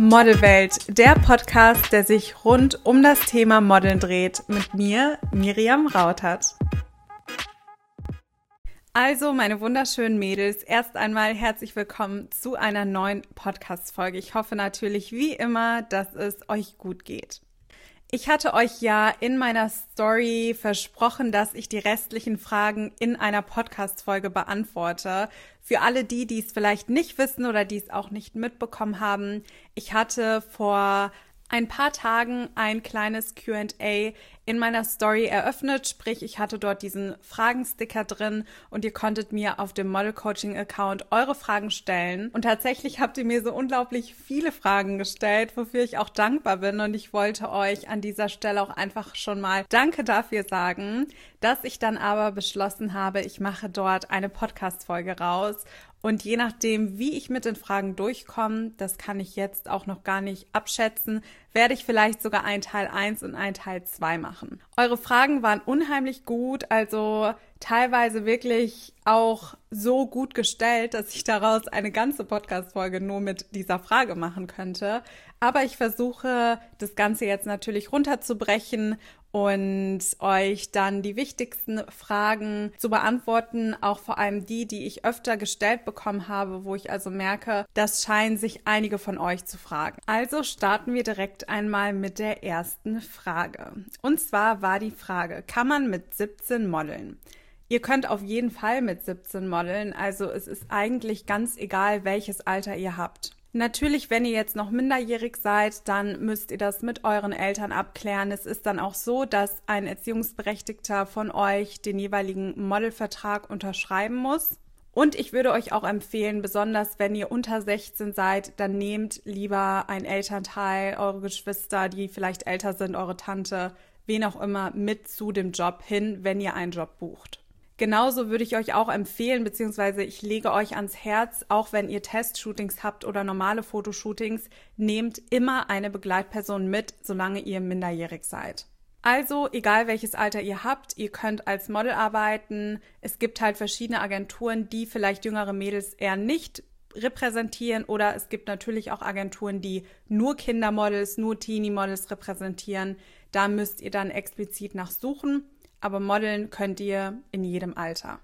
Modelwelt, der Podcast, der sich rund um das Thema Modeln dreht, mit mir, Miriam Rautert. Also, meine wunderschönen Mädels, erst einmal herzlich willkommen zu einer neuen Podcast-Folge. Ich hoffe natürlich wie immer, dass es euch gut geht. Ich hatte euch ja in meiner Story versprochen, dass ich die restlichen Fragen in einer Podcast-Folge beantworte. Für alle die, die es vielleicht nicht wissen oder die es auch nicht mitbekommen haben, ich hatte vor ein paar Tagen ein kleines QA in meiner Story eröffnet, sprich ich hatte dort diesen Fragensticker drin und ihr konntet mir auf dem Model Coaching Account eure Fragen stellen. Und tatsächlich habt ihr mir so unglaublich viele Fragen gestellt, wofür ich auch dankbar bin. Und ich wollte euch an dieser Stelle auch einfach schon mal Danke dafür sagen, dass ich dann aber beschlossen habe, ich mache dort eine Podcast Folge raus und je nachdem, wie ich mit den Fragen durchkomme, das kann ich jetzt auch noch gar nicht abschätzen, werde ich vielleicht sogar ein Teil 1 und ein Teil 2 machen. Eure Fragen waren unheimlich gut, also teilweise wirklich auch so gut gestellt, dass ich daraus eine ganze Podcast-Folge nur mit dieser Frage machen könnte. Aber ich versuche, das Ganze jetzt natürlich runterzubrechen und euch dann die wichtigsten Fragen zu beantworten, auch vor allem die, die ich öfter gestellt bekommen habe, wo ich also merke, das scheinen sich einige von euch zu fragen. Also starten wir direkt einmal mit der ersten Frage. Und zwar war die Frage, kann man mit 17 modeln? Ihr könnt auf jeden Fall mit 17 modeln, also es ist eigentlich ganz egal, welches Alter ihr habt. Natürlich, wenn ihr jetzt noch minderjährig seid, dann müsst ihr das mit euren Eltern abklären. Es ist dann auch so, dass ein Erziehungsberechtigter von euch den jeweiligen Modelvertrag unterschreiben muss. Und ich würde euch auch empfehlen, besonders wenn ihr unter 16 seid, dann nehmt lieber ein Elternteil, eure Geschwister, die vielleicht älter sind, eure Tante, wen auch immer, mit zu dem Job hin, wenn ihr einen Job bucht. Genauso würde ich euch auch empfehlen, beziehungsweise ich lege euch ans Herz, auch wenn ihr Testshootings habt oder normale Fotoshootings, nehmt immer eine Begleitperson mit, solange ihr minderjährig seid. Also, egal welches Alter ihr habt, ihr könnt als Model arbeiten. Es gibt halt verschiedene Agenturen, die vielleicht jüngere Mädels eher nicht repräsentieren oder es gibt natürlich auch Agenturen, die nur Kindermodels, nur Teenie-Models repräsentieren. Da müsst ihr dann explizit nachsuchen aber modeln könnt ihr in jedem Alter.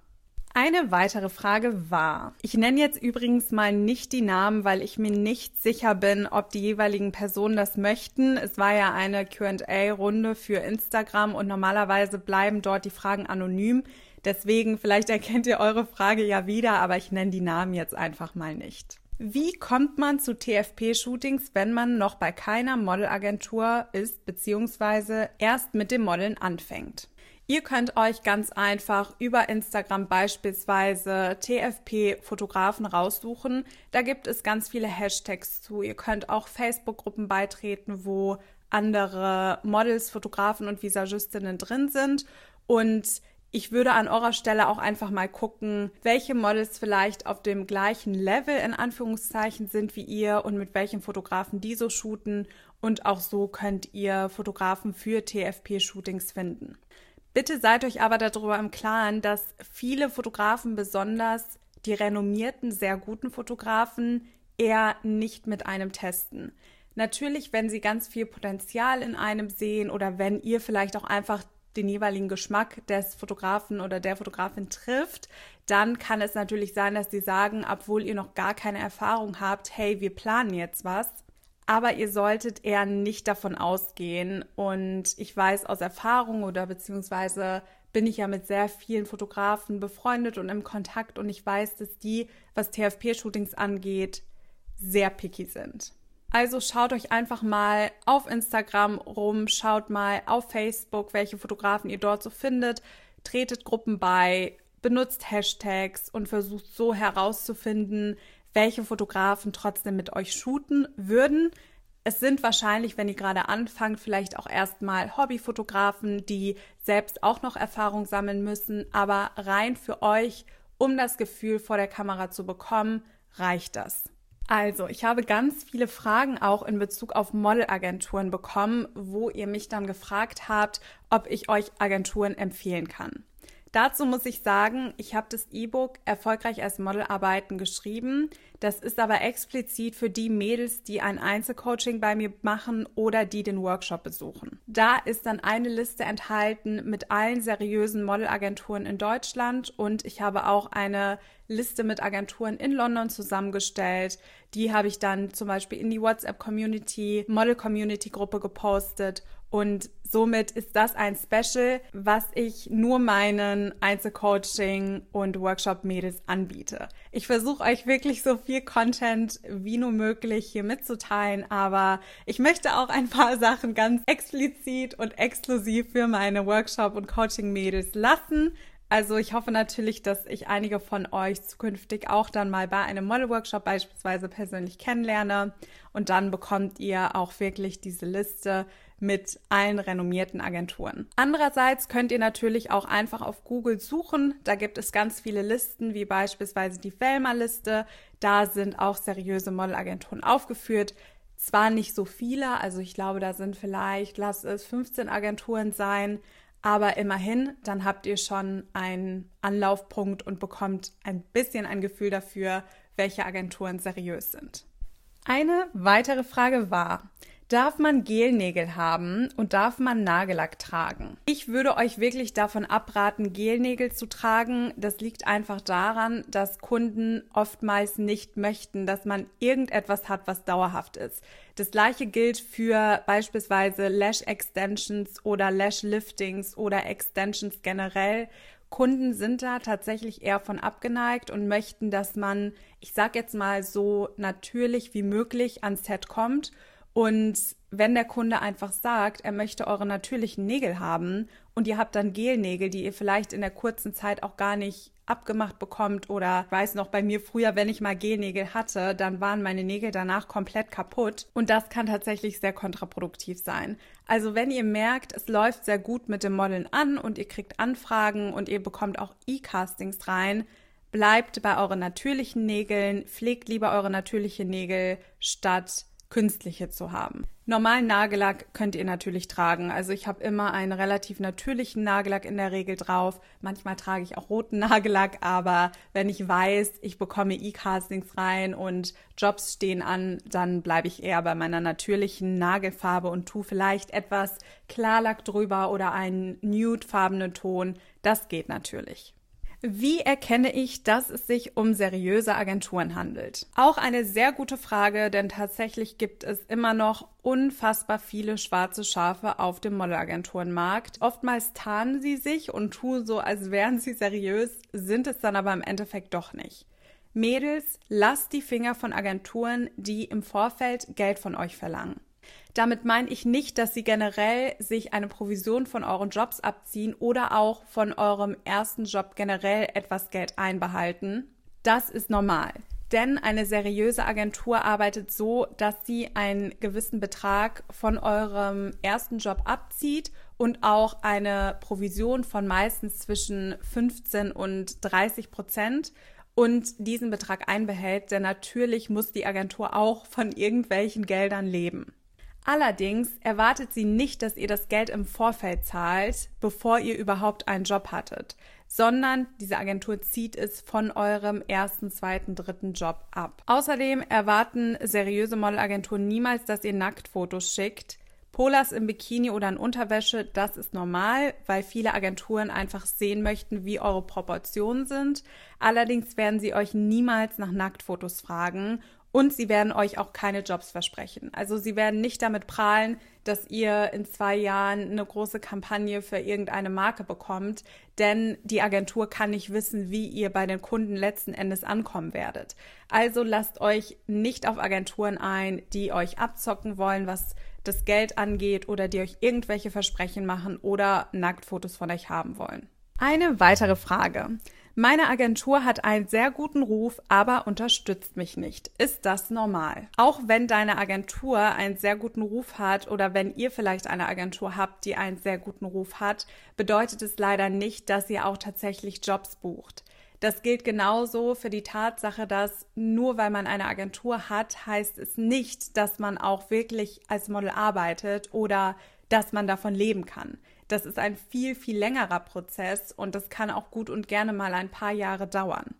Eine weitere Frage war, ich nenne jetzt übrigens mal nicht die Namen, weil ich mir nicht sicher bin, ob die jeweiligen Personen das möchten. Es war ja eine QA-Runde für Instagram und normalerweise bleiben dort die Fragen anonym. Deswegen, vielleicht erkennt ihr eure Frage ja wieder, aber ich nenne die Namen jetzt einfach mal nicht. Wie kommt man zu TFP-Shootings, wenn man noch bei keiner Modelagentur ist, beziehungsweise erst mit dem Modeln anfängt? Ihr könnt euch ganz einfach über Instagram beispielsweise TFP-Fotografen raussuchen. Da gibt es ganz viele Hashtags zu. Ihr könnt auch Facebook-Gruppen beitreten, wo andere Models, Fotografen und Visagistinnen drin sind. Und ich würde an eurer Stelle auch einfach mal gucken, welche Models vielleicht auf dem gleichen Level in Anführungszeichen sind wie ihr und mit welchen Fotografen die so shooten. Und auch so könnt ihr Fotografen für TFP-Shootings finden. Bitte seid euch aber darüber im Klaren, dass viele Fotografen, besonders die renommierten, sehr guten Fotografen, eher nicht mit einem testen. Natürlich, wenn sie ganz viel Potenzial in einem sehen oder wenn ihr vielleicht auch einfach den jeweiligen Geschmack des Fotografen oder der Fotografin trifft, dann kann es natürlich sein, dass sie sagen, obwohl ihr noch gar keine Erfahrung habt, hey, wir planen jetzt was aber ihr solltet eher nicht davon ausgehen. Und ich weiß aus Erfahrung oder beziehungsweise bin ich ja mit sehr vielen Fotografen befreundet und im Kontakt und ich weiß, dass die, was TFP-Shootings angeht, sehr picky sind. Also schaut euch einfach mal auf Instagram rum, schaut mal auf Facebook, welche Fotografen ihr dort so findet, tretet Gruppen bei, benutzt Hashtags und versucht so herauszufinden, welche Fotografen trotzdem mit euch shooten würden. Es sind wahrscheinlich, wenn ihr gerade anfangt, vielleicht auch erstmal Hobbyfotografen, die selbst auch noch Erfahrung sammeln müssen, aber rein für euch, um das Gefühl vor der Kamera zu bekommen, reicht das. Also, ich habe ganz viele Fragen auch in Bezug auf Modelagenturen bekommen, wo ihr mich dann gefragt habt, ob ich euch Agenturen empfehlen kann. Dazu muss ich sagen, ich habe das E-Book Erfolgreich als Model arbeiten geschrieben. Das ist aber explizit für die Mädels, die ein Einzelcoaching bei mir machen oder die den Workshop besuchen. Da ist dann eine Liste enthalten mit allen seriösen Modelagenturen in Deutschland und ich habe auch eine Liste mit Agenturen in London zusammengestellt. Die habe ich dann zum Beispiel in die WhatsApp-Community, Model-Community-Gruppe gepostet und somit ist das ein Special, was ich nur meinen Einzelcoaching und Workshop-Mädels anbiete. Ich versuche euch wirklich so viel Content wie nur möglich hier mitzuteilen, aber ich möchte auch ein paar Sachen ganz explizit und exklusiv für meine Workshop- und Coaching-Mädels lassen. Also ich hoffe natürlich, dass ich einige von euch zukünftig auch dann mal bei einem Model-Workshop beispielsweise persönlich kennenlerne und dann bekommt ihr auch wirklich diese Liste mit allen renommierten Agenturen. Andererseits könnt ihr natürlich auch einfach auf Google suchen. Da gibt es ganz viele Listen, wie beispielsweise die Velma-Liste. Da sind auch seriöse Modelagenturen aufgeführt. Zwar nicht so viele, also ich glaube, da sind vielleicht, lass es 15 Agenturen sein, aber immerhin, dann habt ihr schon einen Anlaufpunkt und bekommt ein bisschen ein Gefühl dafür, welche Agenturen seriös sind. Eine weitere Frage war, Darf man Gelnägel haben und darf man Nagellack tragen? Ich würde euch wirklich davon abraten, Gelnägel zu tragen. Das liegt einfach daran, dass Kunden oftmals nicht möchten, dass man irgendetwas hat, was dauerhaft ist. Das gleiche gilt für beispielsweise Lash Extensions oder Lash Liftings oder Extensions generell. Kunden sind da tatsächlich eher von abgeneigt und möchten, dass man, ich sag jetzt mal so natürlich wie möglich ans Set kommt und wenn der Kunde einfach sagt, er möchte eure natürlichen Nägel haben und ihr habt dann Gelnägel, die ihr vielleicht in der kurzen Zeit auch gar nicht abgemacht bekommt oder weiß noch bei mir früher, wenn ich mal Gelnägel hatte, dann waren meine Nägel danach komplett kaputt und das kann tatsächlich sehr kontraproduktiv sein. Also wenn ihr merkt, es läuft sehr gut mit dem Modeln an und ihr kriegt Anfragen und ihr bekommt auch E-Castings rein, bleibt bei euren natürlichen Nägeln, pflegt lieber eure natürlichen Nägel statt künstliche zu haben. Normalen Nagellack könnt ihr natürlich tragen. Also ich habe immer einen relativ natürlichen Nagellack in der Regel drauf. Manchmal trage ich auch roten Nagellack, aber wenn ich weiß, ich bekomme E-Castings rein und Jobs stehen an, dann bleibe ich eher bei meiner natürlichen Nagelfarbe und tue vielleicht etwas Klarlack drüber oder einen nudefarbenen Ton. Das geht natürlich. Wie erkenne ich, dass es sich um seriöse Agenturen handelt? Auch eine sehr gute Frage, denn tatsächlich gibt es immer noch unfassbar viele schwarze Schafe auf dem Modelagenturenmarkt. Oftmals tarnen sie sich und tun so, als wären sie seriös, sind es dann aber im Endeffekt doch nicht. Mädels, lasst die Finger von Agenturen, die im Vorfeld Geld von euch verlangen. Damit meine ich nicht, dass sie generell sich eine Provision von euren Jobs abziehen oder auch von eurem ersten Job generell etwas Geld einbehalten. Das ist normal. Denn eine seriöse Agentur arbeitet so, dass sie einen gewissen Betrag von eurem ersten Job abzieht und auch eine Provision von meistens zwischen 15 und 30 Prozent und diesen Betrag einbehält, denn natürlich muss die Agentur auch von irgendwelchen Geldern leben. Allerdings erwartet sie nicht, dass ihr das Geld im Vorfeld zahlt, bevor ihr überhaupt einen Job hattet, sondern diese Agentur zieht es von eurem ersten, zweiten, dritten Job ab. Außerdem erwarten seriöse Modelagenturen niemals, dass ihr Nacktfotos schickt. Polas im Bikini oder in Unterwäsche, das ist normal, weil viele Agenturen einfach sehen möchten, wie eure Proportionen sind. Allerdings werden sie euch niemals nach Nacktfotos fragen und sie werden euch auch keine Jobs versprechen. Also sie werden nicht damit prahlen, dass ihr in zwei Jahren eine große Kampagne für irgendeine Marke bekommt, denn die Agentur kann nicht wissen, wie ihr bei den Kunden letzten Endes ankommen werdet. Also lasst euch nicht auf Agenturen ein, die euch abzocken wollen, was das Geld angeht oder die euch irgendwelche Versprechen machen oder Nacktfotos von euch haben wollen. Eine weitere Frage. Meine Agentur hat einen sehr guten Ruf, aber unterstützt mich nicht. Ist das normal? Auch wenn deine Agentur einen sehr guten Ruf hat oder wenn ihr vielleicht eine Agentur habt, die einen sehr guten Ruf hat, bedeutet es leider nicht, dass ihr auch tatsächlich Jobs bucht. Das gilt genauso für die Tatsache, dass nur weil man eine Agentur hat, heißt es nicht, dass man auch wirklich als Model arbeitet oder dass man davon leben kann. Das ist ein viel, viel längerer Prozess und das kann auch gut und gerne mal ein paar Jahre dauern.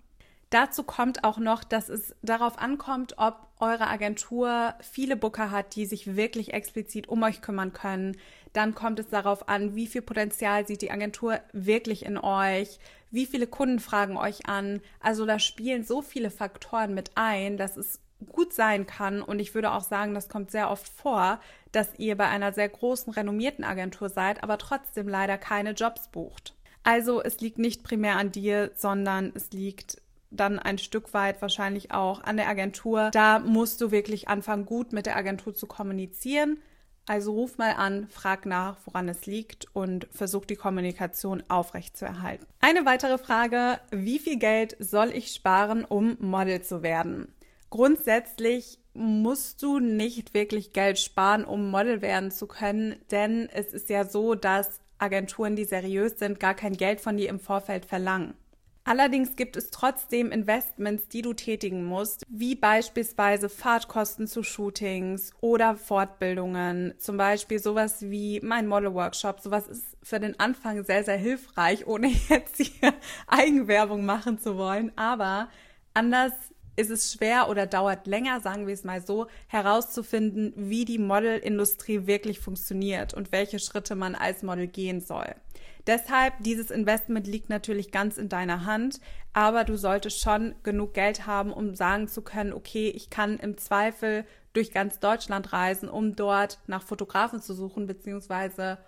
Dazu kommt auch noch, dass es darauf ankommt, ob eure Agentur viele Booker hat, die sich wirklich explizit um euch kümmern können. Dann kommt es darauf an, wie viel Potenzial sieht die Agentur wirklich in euch, wie viele Kunden fragen euch an. Also da spielen so viele Faktoren mit ein, dass es gut sein kann und ich würde auch sagen, das kommt sehr oft vor, dass ihr bei einer sehr großen renommierten Agentur seid, aber trotzdem leider keine Jobs bucht. Also es liegt nicht primär an dir, sondern es liegt dann ein Stück weit wahrscheinlich auch an der Agentur. Da musst du wirklich anfangen, gut mit der Agentur zu kommunizieren. Also ruf mal an, frag nach, woran es liegt und versuch die Kommunikation aufrechtzuerhalten. Eine weitere Frage, wie viel Geld soll ich sparen, um Model zu werden? Grundsätzlich musst du nicht wirklich Geld sparen, um Model werden zu können, denn es ist ja so, dass Agenturen, die seriös sind, gar kein Geld von dir im Vorfeld verlangen. Allerdings gibt es trotzdem Investments, die du tätigen musst, wie beispielsweise Fahrtkosten zu Shootings oder Fortbildungen, zum Beispiel sowas wie mein Model-Workshop. Sowas ist für den Anfang sehr, sehr hilfreich, ohne jetzt hier Eigenwerbung machen zu wollen. Aber anders ist es schwer oder dauert länger, sagen wir es mal so, herauszufinden, wie die Modelindustrie wirklich funktioniert und welche Schritte man als Model gehen soll. Deshalb, dieses Investment liegt natürlich ganz in deiner Hand, aber du solltest schon genug Geld haben, um sagen zu können, okay, ich kann im Zweifel durch ganz Deutschland reisen, um dort nach Fotografen zu suchen, beziehungsweise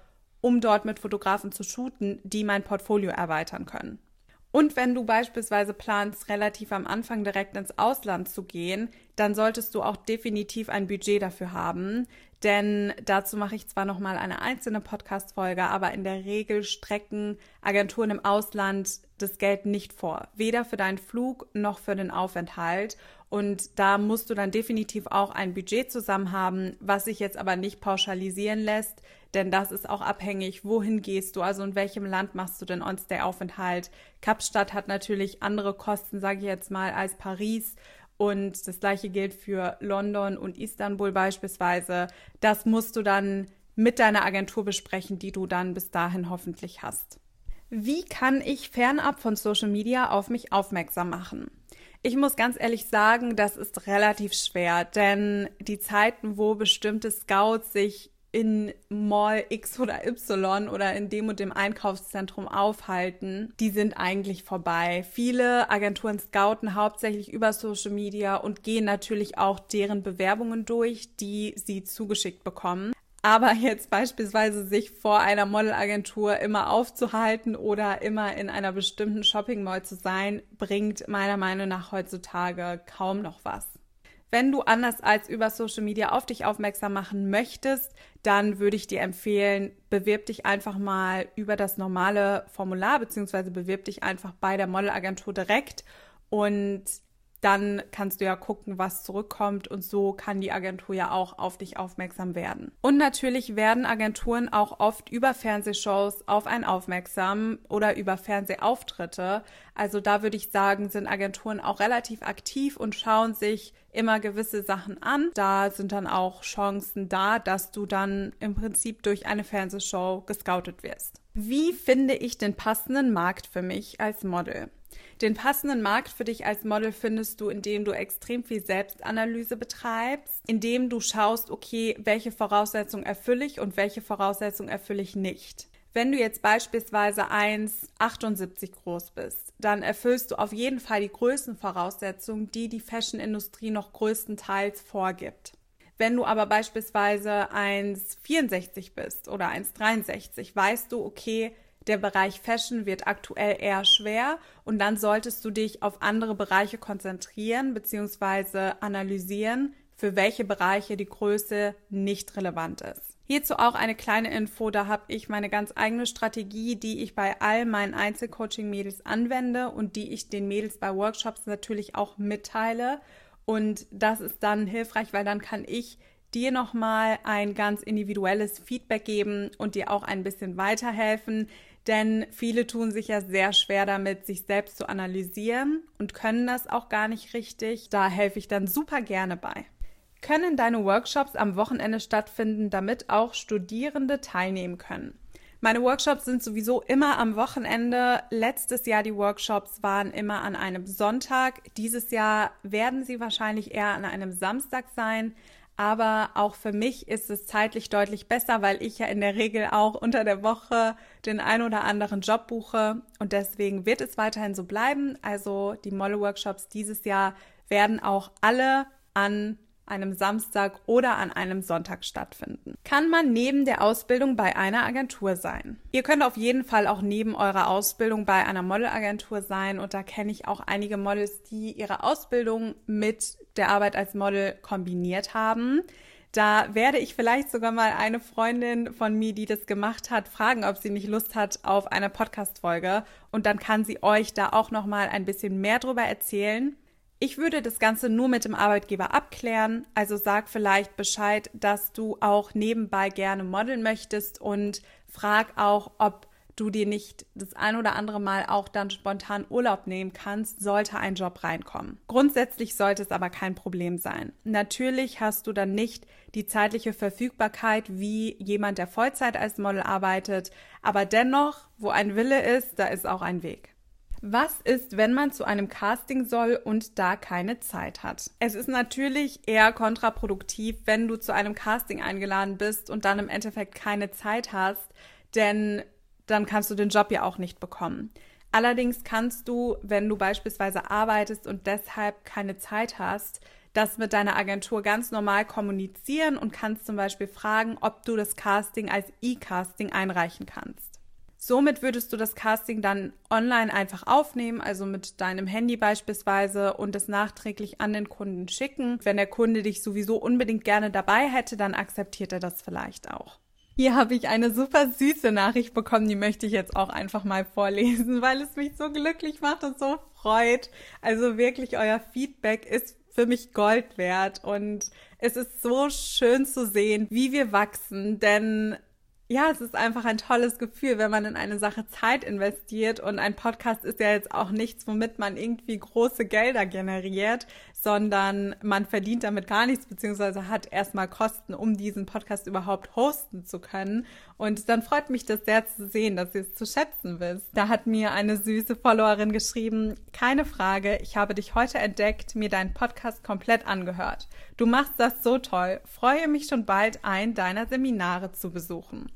um dort mit Fotografen zu shooten, die mein Portfolio erweitern können. Und wenn du beispielsweise planst, relativ am Anfang direkt ins Ausland zu gehen, dann solltest du auch definitiv ein Budget dafür haben. Denn dazu mache ich zwar nochmal eine einzelne Podcast-Folge, aber in der Regel strecken Agenturen im Ausland das Geld nicht vor. Weder für deinen Flug noch für den Aufenthalt. Und da musst du dann definitiv auch ein Budget zusammen haben, was sich jetzt aber nicht pauschalisieren lässt, denn das ist auch abhängig, wohin gehst du, also in welchem Land machst du den On-Stay-Aufenthalt. Kapstadt hat natürlich andere Kosten, sage ich jetzt mal, als Paris. Und das gleiche gilt für London und Istanbul beispielsweise. Das musst du dann mit deiner Agentur besprechen, die du dann bis dahin hoffentlich hast. Wie kann ich fernab von Social Media auf mich aufmerksam machen? Ich muss ganz ehrlich sagen, das ist relativ schwer, denn die Zeiten, wo bestimmte Scouts sich in Mall X oder Y oder in dem und dem Einkaufszentrum aufhalten, die sind eigentlich vorbei. Viele Agenturen scouten hauptsächlich über Social Media und gehen natürlich auch deren Bewerbungen durch, die sie zugeschickt bekommen. Aber jetzt beispielsweise sich vor einer Modelagentur immer aufzuhalten oder immer in einer bestimmten Shopping Mall zu sein, bringt meiner Meinung nach heutzutage kaum noch was. Wenn du anders als über Social Media auf dich aufmerksam machen möchtest, dann würde ich dir empfehlen, bewirb dich einfach mal über das normale Formular beziehungsweise bewirb dich einfach bei der Modelagentur direkt und dann kannst du ja gucken, was zurückkommt und so kann die Agentur ja auch auf dich aufmerksam werden. Und natürlich werden Agenturen auch oft über Fernsehshows auf einen aufmerksam oder über Fernsehauftritte. Also da würde ich sagen, sind Agenturen auch relativ aktiv und schauen sich immer gewisse Sachen an. Da sind dann auch Chancen da, dass du dann im Prinzip durch eine Fernsehshow gescoutet wirst. Wie finde ich den passenden Markt für mich als Model? Den passenden Markt für dich als Model findest du, indem du extrem viel Selbstanalyse betreibst, indem du schaust, okay, welche Voraussetzungen erfülle ich und welche Voraussetzungen erfülle ich nicht. Wenn du jetzt beispielsweise 1,78 groß bist, dann erfüllst du auf jeden Fall die Größenvoraussetzungen, die die Fashionindustrie noch größtenteils vorgibt. Wenn du aber beispielsweise 1,64 bist oder 1,63, weißt du, okay, der Bereich Fashion wird aktuell eher schwer und dann solltest du dich auf andere Bereiche konzentrieren bzw. analysieren, für welche Bereiche die Größe nicht relevant ist. Hierzu auch eine kleine Info, da habe ich meine ganz eigene Strategie, die ich bei all meinen Einzelcoaching-Mädels anwende und die ich den Mädels bei Workshops natürlich auch mitteile. Und das ist dann hilfreich, weil dann kann ich dir nochmal ein ganz individuelles Feedback geben und dir auch ein bisschen weiterhelfen, denn viele tun sich ja sehr schwer damit, sich selbst zu analysieren und können das auch gar nicht richtig. Da helfe ich dann super gerne bei. Können deine Workshops am Wochenende stattfinden, damit auch Studierende teilnehmen können? Meine Workshops sind sowieso immer am Wochenende. Letztes Jahr die Workshops waren immer an einem Sonntag. Dieses Jahr werden sie wahrscheinlich eher an einem Samstag sein. Aber auch für mich ist es zeitlich deutlich besser, weil ich ja in der Regel auch unter der Woche den ein oder anderen Job buche. Und deswegen wird es weiterhin so bleiben. Also die Molle-Workshops dieses Jahr werden auch alle an einem Samstag oder an einem Sonntag stattfinden. Kann man neben der Ausbildung bei einer Agentur sein? Ihr könnt auf jeden Fall auch neben eurer Ausbildung bei einer Modelagentur sein und da kenne ich auch einige Models, die ihre Ausbildung mit der Arbeit als Model kombiniert haben. Da werde ich vielleicht sogar mal eine Freundin von mir, die das gemacht hat, fragen, ob sie nicht Lust hat auf eine Podcast-Folge. Und dann kann sie euch da auch noch mal ein bisschen mehr drüber erzählen. Ich würde das Ganze nur mit dem Arbeitgeber abklären. Also sag vielleicht Bescheid, dass du auch nebenbei gerne modeln möchtest und frag auch, ob du dir nicht das ein oder andere Mal auch dann spontan Urlaub nehmen kannst, sollte ein Job reinkommen. Grundsätzlich sollte es aber kein Problem sein. Natürlich hast du dann nicht die zeitliche Verfügbarkeit wie jemand, der Vollzeit als Model arbeitet, aber dennoch, wo ein Wille ist, da ist auch ein Weg. Was ist, wenn man zu einem Casting soll und da keine Zeit hat? Es ist natürlich eher kontraproduktiv, wenn du zu einem Casting eingeladen bist und dann im Endeffekt keine Zeit hast, denn dann kannst du den Job ja auch nicht bekommen. Allerdings kannst du, wenn du beispielsweise arbeitest und deshalb keine Zeit hast, das mit deiner Agentur ganz normal kommunizieren und kannst zum Beispiel fragen, ob du das Casting als E-Casting einreichen kannst. Somit würdest du das Casting dann online einfach aufnehmen, also mit deinem Handy beispielsweise und es nachträglich an den Kunden schicken. Wenn der Kunde dich sowieso unbedingt gerne dabei hätte, dann akzeptiert er das vielleicht auch. Hier habe ich eine super süße Nachricht bekommen, die möchte ich jetzt auch einfach mal vorlesen, weil es mich so glücklich macht und so freut. Also wirklich, euer Feedback ist für mich Gold wert und es ist so schön zu sehen, wie wir wachsen, denn ja, es ist einfach ein tolles Gefühl, wenn man in eine Sache Zeit investiert. Und ein Podcast ist ja jetzt auch nichts, womit man irgendwie große Gelder generiert, sondern man verdient damit gar nichts, beziehungsweise hat erstmal Kosten, um diesen Podcast überhaupt hosten zu können. Und dann freut mich das sehr zu sehen, dass ihr es zu schätzen wisst. Da hat mir eine süße Followerin geschrieben, keine Frage, ich habe dich heute entdeckt, mir deinen Podcast komplett angehört. Du machst das so toll, freue mich schon bald, ein deiner Seminare zu besuchen.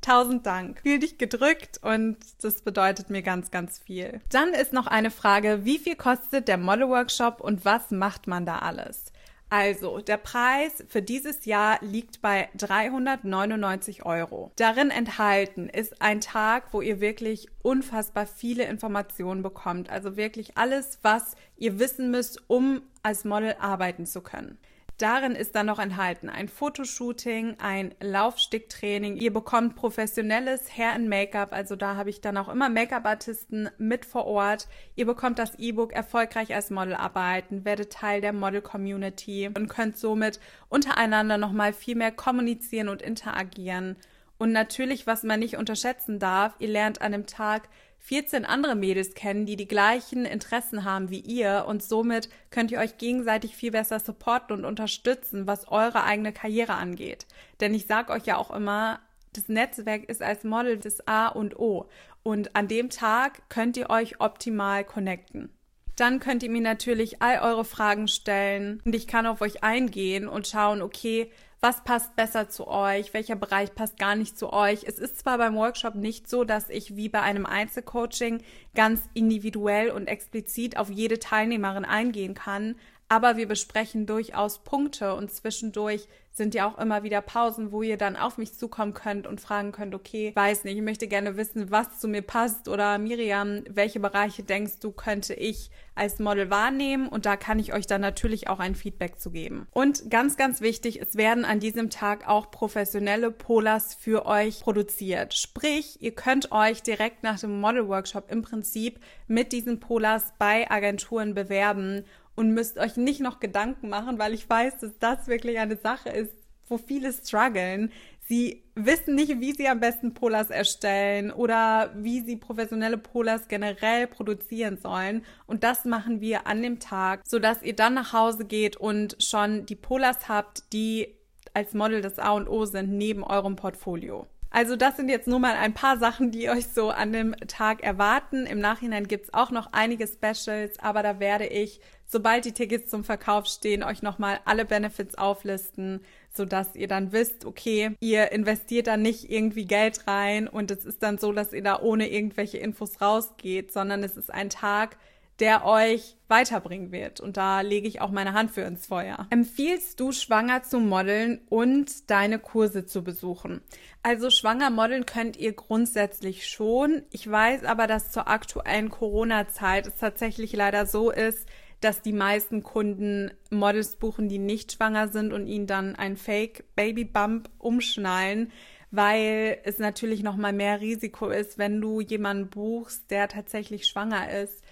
Tausend Dank. Fühl dich gedrückt und das bedeutet mir ganz, ganz viel. Dann ist noch eine Frage, wie viel kostet der Model Workshop und was macht man da alles? Also, der Preis für dieses Jahr liegt bei 399 Euro. Darin enthalten ist ein Tag, wo ihr wirklich unfassbar viele Informationen bekommt. Also wirklich alles, was ihr wissen müsst, um als Model arbeiten zu können. Darin ist dann noch enthalten ein Fotoshooting, ein Laufsticktraining. Ihr bekommt professionelles Hair and Make-up, also da habe ich dann auch immer Make-up-Artisten mit vor Ort. Ihr bekommt das E-Book Erfolgreich als Model arbeiten, werdet Teil der Model-Community und könnt somit untereinander nochmal viel mehr kommunizieren und interagieren. Und natürlich, was man nicht unterschätzen darf, ihr lernt an dem Tag 14 andere Mädels kennen, die die gleichen Interessen haben wie ihr und somit könnt ihr euch gegenseitig viel besser supporten und unterstützen, was eure eigene Karriere angeht. Denn ich sage euch ja auch immer, das Netzwerk ist als Model das A und O und an dem Tag könnt ihr euch optimal connecten. Dann könnt ihr mir natürlich all eure Fragen stellen und ich kann auf euch eingehen und schauen, okay, was passt besser zu euch, welcher Bereich passt gar nicht zu euch. Es ist zwar beim Workshop nicht so, dass ich wie bei einem Einzelcoaching ganz individuell und explizit auf jede Teilnehmerin eingehen kann, aber wir besprechen durchaus Punkte und zwischendurch sind ja auch immer wieder Pausen, wo ihr dann auf mich zukommen könnt und fragen könnt, okay, weiß nicht, ich möchte gerne wissen, was zu mir passt oder Miriam, welche Bereiche denkst du, könnte ich als Model wahrnehmen und da kann ich euch dann natürlich auch ein Feedback zu geben. Und ganz, ganz wichtig, es werden an diesem Tag auch professionelle Polars für euch produziert. Sprich, ihr könnt euch direkt nach dem Model Workshop im Prinzip mit diesen Polars bei Agenturen bewerben und müsst euch nicht noch Gedanken machen, weil ich weiß, dass das wirklich eine Sache ist, wo viele strugglen. Sie wissen nicht, wie sie am besten Polars erstellen oder wie sie professionelle Polars generell produzieren sollen. Und das machen wir an dem Tag, sodass ihr dann nach Hause geht und schon die Polars habt, die als Model das A und O sind neben eurem Portfolio. Also das sind jetzt nur mal ein paar Sachen, die euch so an dem Tag erwarten. Im Nachhinein gibt's auch noch einige Specials, aber da werde ich, sobald die Tickets zum Verkauf stehen, euch nochmal alle Benefits auflisten, sodass ihr dann wisst, okay, ihr investiert da nicht irgendwie Geld rein und es ist dann so, dass ihr da ohne irgendwelche Infos rausgeht, sondern es ist ein Tag, der euch weiterbringen wird. Und da lege ich auch meine Hand für ins Feuer. Empfiehlst du, schwanger zu modeln und deine Kurse zu besuchen? Also schwanger modeln könnt ihr grundsätzlich schon. Ich weiß aber, dass zur aktuellen Corona-Zeit es tatsächlich leider so ist, dass die meisten Kunden Models buchen, die nicht schwanger sind und ihnen dann ein Fake Baby Bump umschnallen, weil es natürlich noch mal mehr Risiko ist, wenn du jemanden buchst, der tatsächlich schwanger ist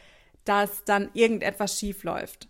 dass dann irgendetwas schief läuft.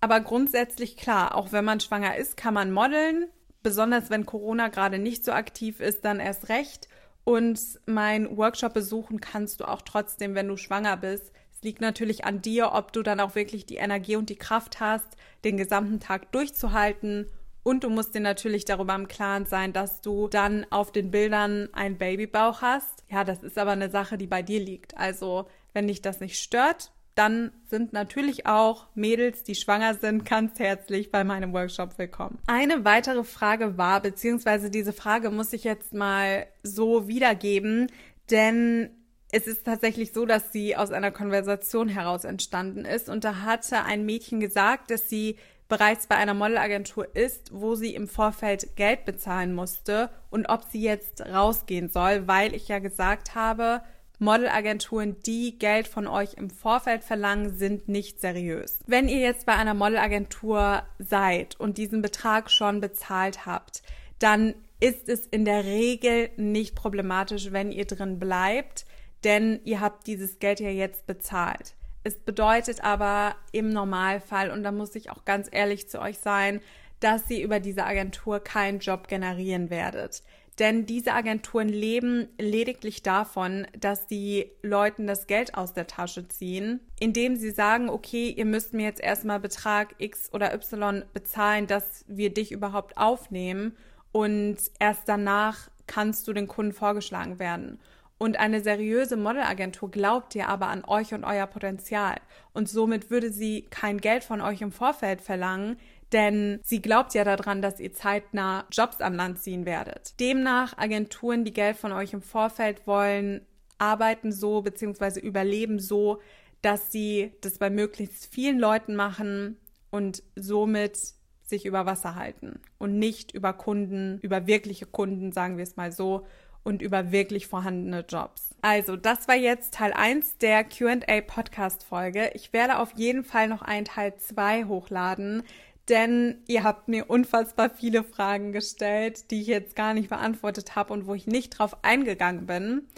Aber grundsätzlich klar, auch wenn man schwanger ist, kann man modeln. Besonders wenn Corona gerade nicht so aktiv ist, dann erst recht. Und mein Workshop besuchen kannst du auch trotzdem, wenn du schwanger bist. Es liegt natürlich an dir, ob du dann auch wirklich die Energie und die Kraft hast, den gesamten Tag durchzuhalten. Und du musst dir natürlich darüber im Klaren sein, dass du dann auf den Bildern einen Babybauch hast. Ja, das ist aber eine Sache, die bei dir liegt. Also, wenn dich das nicht stört, dann sind natürlich auch Mädels, die schwanger sind, ganz herzlich bei meinem Workshop willkommen. Eine weitere Frage war, beziehungsweise diese Frage muss ich jetzt mal so wiedergeben, denn es ist tatsächlich so, dass sie aus einer Konversation heraus entstanden ist und da hatte ein Mädchen gesagt, dass sie bereits bei einer Modelagentur ist, wo sie im Vorfeld Geld bezahlen musste und ob sie jetzt rausgehen soll, weil ich ja gesagt habe, Modelagenturen, die Geld von euch im Vorfeld verlangen, sind nicht seriös. Wenn ihr jetzt bei einer Modelagentur seid und diesen Betrag schon bezahlt habt, dann ist es in der Regel nicht problematisch, wenn ihr drin bleibt, denn ihr habt dieses Geld ja jetzt bezahlt. Es bedeutet aber im Normalfall, und da muss ich auch ganz ehrlich zu euch sein, dass ihr über diese Agentur keinen Job generieren werdet. Denn diese Agenturen leben lediglich davon, dass die Leuten das Geld aus der Tasche ziehen, indem sie sagen, okay, ihr müsst mir jetzt erstmal Betrag X oder Y bezahlen, dass wir dich überhaupt aufnehmen und erst danach kannst du den Kunden vorgeschlagen werden. Und eine seriöse Modelagentur glaubt dir aber an euch und euer Potenzial. Und somit würde sie kein Geld von euch im Vorfeld verlangen, denn sie glaubt ja daran, dass ihr zeitnah Jobs an Land ziehen werdet. Demnach Agenturen, die Geld von euch im Vorfeld wollen, arbeiten so bzw. überleben so, dass sie das bei möglichst vielen Leuten machen und somit sich über Wasser halten und nicht über Kunden, über wirkliche Kunden, sagen wir es mal so, und über wirklich vorhandene Jobs. Also, das war jetzt Teil 1 der QA Podcast Folge. Ich werde auf jeden Fall noch einen Teil 2 hochladen, denn ihr habt mir unfassbar viele Fragen gestellt, die ich jetzt gar nicht beantwortet habe und wo ich nicht drauf eingegangen bin.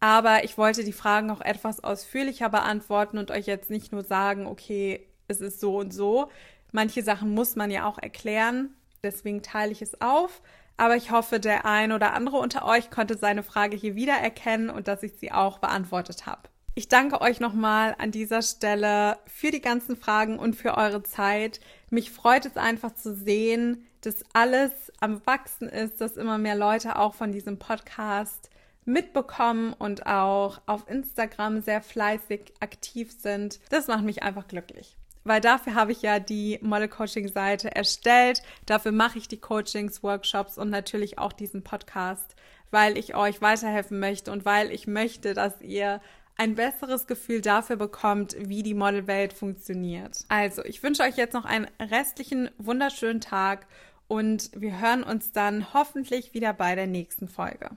Aber ich wollte die Fragen auch etwas ausführlicher beantworten und euch jetzt nicht nur sagen, okay, es ist so und so. Manche Sachen muss man ja auch erklären, deswegen teile ich es auf. Aber ich hoffe, der ein oder andere unter euch konnte seine Frage hier wiedererkennen und dass ich sie auch beantwortet habe. Ich danke euch nochmal an dieser Stelle für die ganzen Fragen und für eure Zeit. Mich freut es einfach zu sehen, dass alles am Wachsen ist, dass immer mehr Leute auch von diesem Podcast mitbekommen und auch auf Instagram sehr fleißig aktiv sind. Das macht mich einfach glücklich. Weil dafür habe ich ja die Model-Coaching-Seite erstellt. Dafür mache ich die Coachings, Workshops und natürlich auch diesen Podcast, weil ich euch weiterhelfen möchte und weil ich möchte, dass ihr ein besseres Gefühl dafür bekommt, wie die Modelwelt funktioniert. Also, ich wünsche euch jetzt noch einen restlichen wunderschönen Tag und wir hören uns dann hoffentlich wieder bei der nächsten Folge.